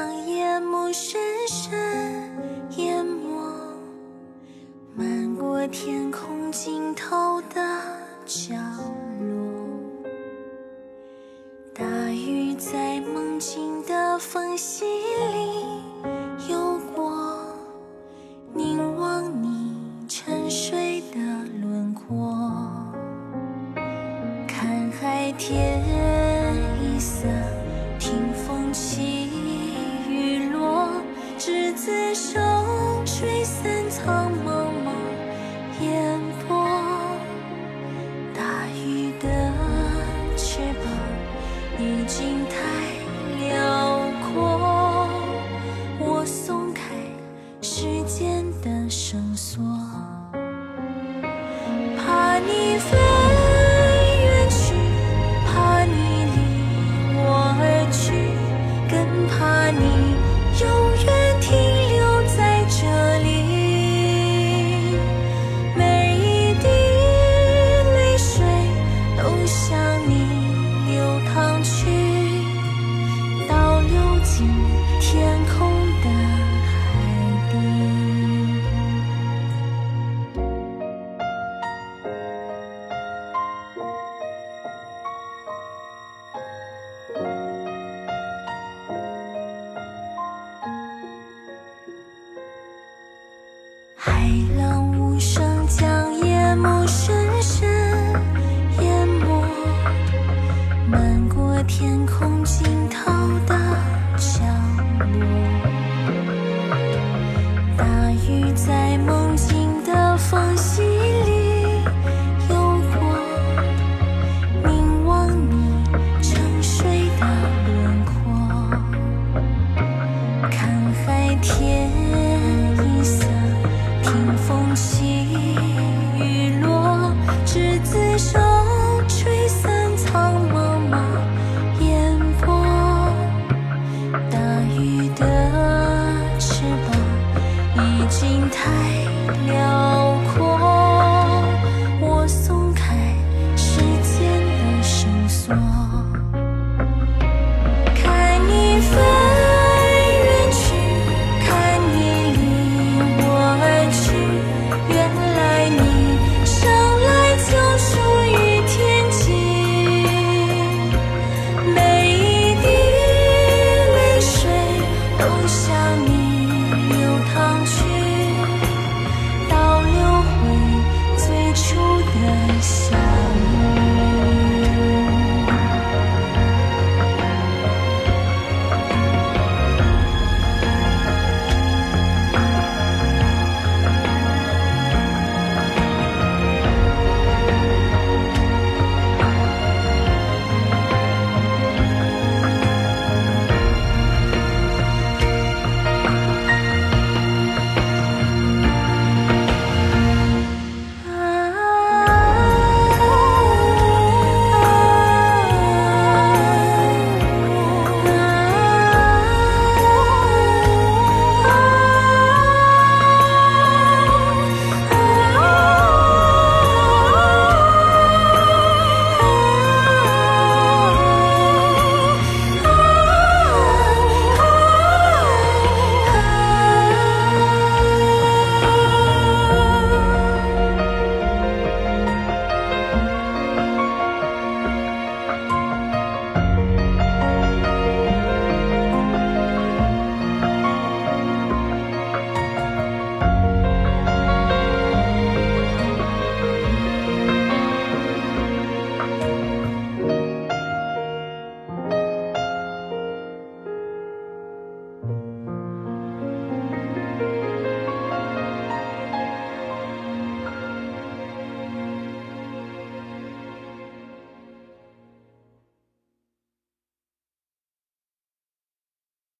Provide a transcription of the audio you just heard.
海浪无声将夜幕深深淹没，漫过天空尽头的角落。大鱼在梦境的缝隙里游过，凝望你沉睡的轮廓，看海天一色，苍茫茫烟波。大鱼的翅膀已经太辽阔，我松开时间的绳索，怕你飞淌去倒流进天空的海底海浪无声将夜幕深天一色听风起雨落执子手的笑。